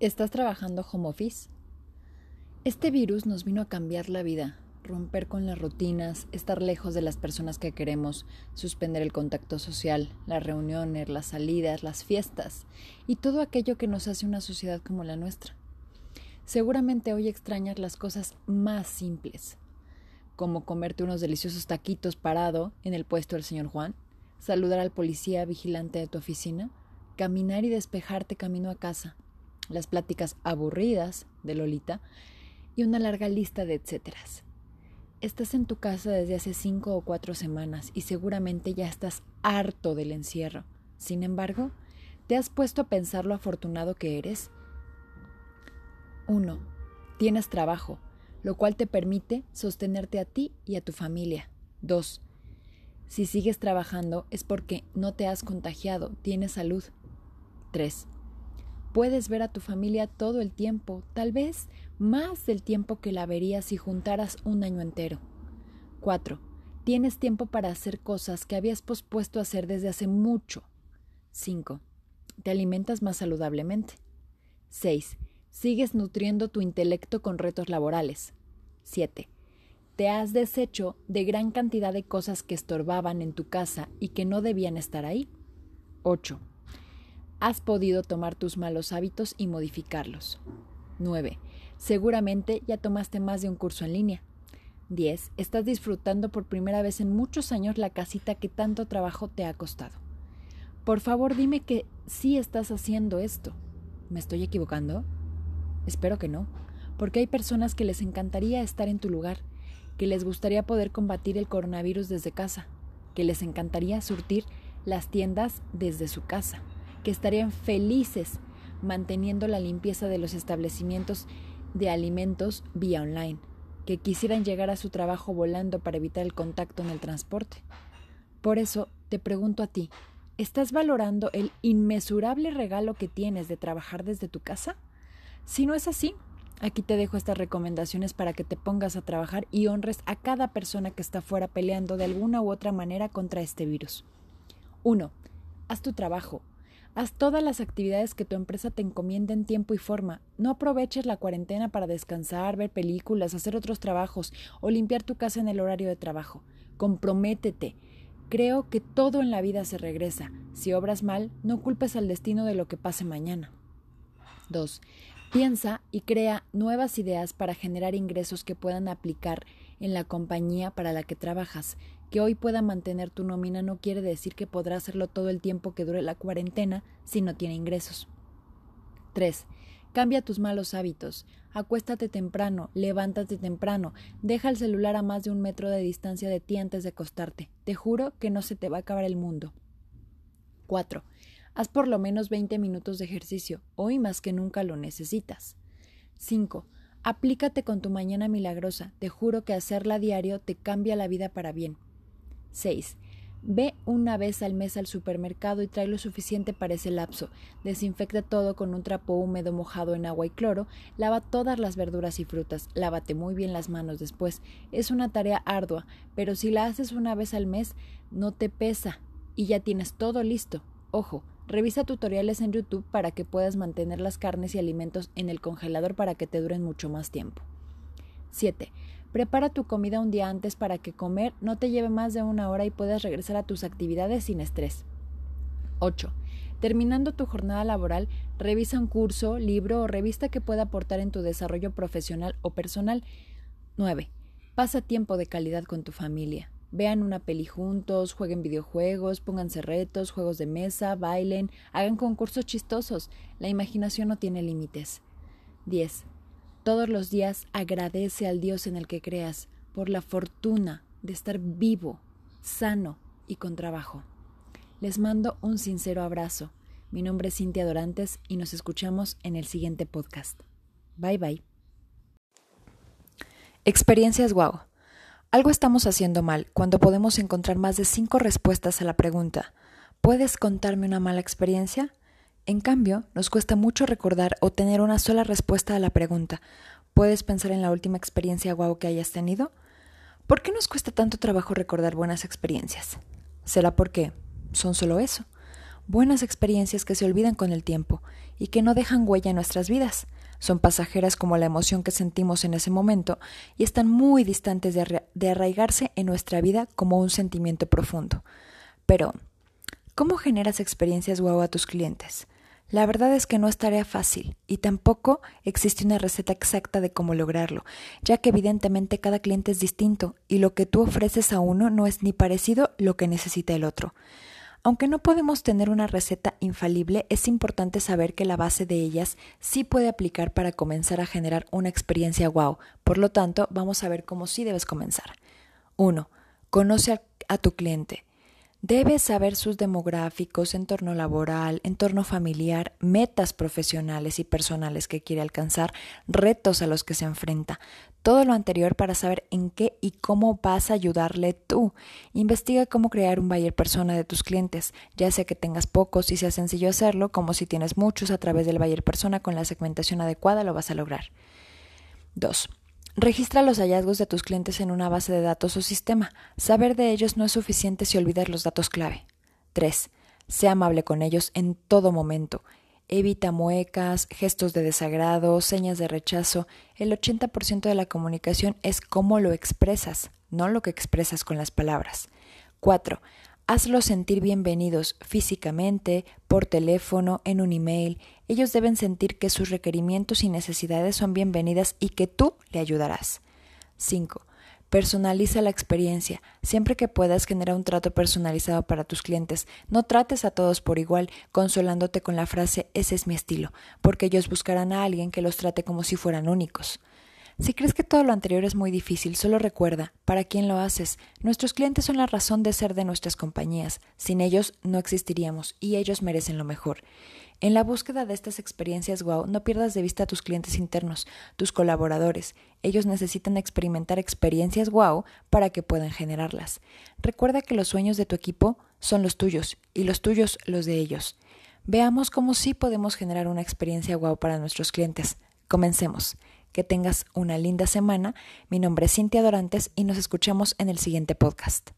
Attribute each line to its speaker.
Speaker 1: ¿Estás trabajando home office? Este virus nos vino a cambiar la vida, romper con las rutinas, estar lejos de las personas que queremos, suspender el contacto social, las reuniones, las salidas, las fiestas y todo aquello que nos hace una sociedad como la nuestra. Seguramente hoy extrañas las cosas más simples, como comerte unos deliciosos taquitos parado en el puesto del señor Juan, saludar al policía vigilante de tu oficina, caminar y despejarte camino a casa las pláticas aburridas de Lolita y una larga lista de etcéteras. Estás en tu casa desde hace cinco o cuatro semanas y seguramente ya estás harto del encierro. Sin embargo, ¿te has puesto a pensar lo afortunado que eres? 1. Tienes trabajo, lo cual te permite sostenerte a ti y a tu familia. 2. Si sigues trabajando es porque no te has contagiado, tienes salud. 3. Puedes ver a tu familia todo el tiempo, tal vez más del tiempo que la verías si juntaras un año entero. 4. Tienes tiempo para hacer cosas que habías pospuesto hacer desde hace mucho. 5. Te alimentas más saludablemente. 6. Sigues nutriendo tu intelecto con retos laborales. 7. Te has deshecho de gran cantidad de cosas que estorbaban en tu casa y que no debían estar ahí. 8 has podido tomar tus malos hábitos y modificarlos. 9. Seguramente ya tomaste más de un curso en línea. 10. Estás disfrutando por primera vez en muchos años la casita que tanto trabajo te ha costado. Por favor, dime que sí estás haciendo esto. ¿Me estoy equivocando? Espero que no, porque hay personas que les encantaría estar en tu lugar, que les gustaría poder combatir el coronavirus desde casa, que les encantaría surtir las tiendas desde su casa que estarían felices manteniendo la limpieza de los establecimientos de alimentos vía online, que quisieran llegar a su trabajo volando para evitar el contacto en el transporte. Por eso te pregunto a ti, ¿estás valorando el inmesurable regalo que tienes de trabajar desde tu casa? Si no es así, aquí te dejo estas recomendaciones para que te pongas a trabajar y honres a cada persona que está fuera peleando de alguna u otra manera contra este virus. 1. Haz tu trabajo, Haz todas las actividades que tu empresa te encomienda en tiempo y forma. No aproveches la cuarentena para descansar, ver películas, hacer otros trabajos o limpiar tu casa en el horario de trabajo. Comprométete. Creo que todo en la vida se regresa. Si obras mal, no culpes al destino de lo que pase mañana. 2. Piensa y crea nuevas ideas para generar ingresos que puedan aplicar en la compañía para la que trabajas. Que hoy pueda mantener tu nómina no quiere decir que podrá hacerlo todo el tiempo que dure la cuarentena si no tiene ingresos. 3. Cambia tus malos hábitos. Acuéstate temprano, levántate temprano, deja el celular a más de un metro de distancia de ti antes de acostarte. Te juro que no se te va a acabar el mundo. 4. Haz por lo menos 20 minutos de ejercicio. Hoy más que nunca lo necesitas. 5. Aplícate con tu mañana milagrosa. Te juro que hacerla diario te cambia la vida para bien. 6. Ve una vez al mes al supermercado y trae lo suficiente para ese lapso. Desinfecta todo con un trapo húmedo mojado en agua y cloro. Lava todas las verduras y frutas. Lávate muy bien las manos después. Es una tarea ardua, pero si la haces una vez al mes, no te pesa y ya tienes todo listo. Ojo, revisa tutoriales en YouTube para que puedas mantener las carnes y alimentos en el congelador para que te duren mucho más tiempo. 7. Prepara tu comida un día antes para que comer no te lleve más de una hora y puedas regresar a tus actividades sin estrés. 8. Terminando tu jornada laboral, revisa un curso, libro o revista que pueda aportar en tu desarrollo profesional o personal. 9. Pasa tiempo de calidad con tu familia. Vean una peli juntos, jueguen videojuegos, pónganse retos, juegos de mesa, bailen, hagan concursos chistosos. La imaginación no tiene límites. 10. Todos los días agradece al Dios en el que creas por la fortuna de estar vivo, sano y con trabajo. Les mando un sincero abrazo. Mi nombre es Cintia Dorantes y nos escuchamos en el siguiente podcast. Bye bye. Experiencias wow. Algo estamos haciendo mal cuando podemos encontrar más de cinco respuestas a la pregunta ¿Puedes contarme una mala experiencia? En cambio, nos cuesta mucho recordar o tener una sola respuesta a la pregunta ¿Puedes pensar en la última experiencia guau que hayas tenido? ¿Por qué nos cuesta tanto trabajo recordar buenas experiencias? ¿Será porque son solo eso? buenas experiencias que se olvidan con el tiempo y que no dejan huella en nuestras vidas. Son pasajeras como la emoción que sentimos en ese momento y están muy distantes de, arraigarse en nuestra vida como un sentimiento profundo. Pero, ¿cómo generas experiencias guau a tus clientes? La verdad es que no es tarea fácil y tampoco existe una receta exacta de cómo lograrlo, ya que evidentemente cada cliente es distinto y lo que tú ofreces a uno no es ni parecido lo que necesita el otro. Aunque no podemos tener una receta infalible, es importante saber que la base de ellas sí puede aplicar para comenzar a generar una experiencia wow. Por lo tanto, vamos a ver cómo sí debes comenzar. 1. Conoce a, a tu cliente. Debes saber sus demográficos, entorno laboral, entorno familiar, metas profesionales y personales que quiere alcanzar, retos a los que se enfrenta. Todo lo anterior para saber en qué y cómo vas a ayudarle tú. Investiga cómo crear un buyer persona de tus clientes, ya sea que tengas pocos y sea sencillo hacerlo, como si tienes muchos a través del buyer persona con la segmentación adecuada lo vas a lograr. 2. Registra los hallazgos de tus clientes en una base de datos o sistema. Saber de ellos no es suficiente si olvidas los datos clave. 3. Sea amable con ellos en todo momento. Evita muecas, gestos de desagrado, señas de rechazo. El 80% de la comunicación es cómo lo expresas, no lo que expresas con las palabras. 4. Hazlos sentir bienvenidos físicamente, por teléfono, en un email. Ellos deben sentir que sus requerimientos y necesidades son bienvenidas y que tú le ayudarás. 5. Personaliza la experiencia. Siempre que puedas genera un trato personalizado para tus clientes. No trates a todos por igual, consolándote con la frase ese es mi estilo, porque ellos buscarán a alguien que los trate como si fueran únicos. Si crees que todo lo anterior es muy difícil, solo recuerda, ¿para quién lo haces? Nuestros clientes son la razón de ser de nuestras compañías. Sin ellos no existiríamos y ellos merecen lo mejor. En la búsqueda de estas experiencias wow, no pierdas de vista a tus clientes internos, tus colaboradores. Ellos necesitan experimentar experiencias wow para que puedan generarlas. Recuerda que los sueños de tu equipo son los tuyos y los tuyos los de ellos. Veamos cómo sí podemos generar una experiencia wow para nuestros clientes. Comencemos. Que tengas una linda semana. Mi nombre es Cintia Dorantes y nos escuchamos en el siguiente podcast.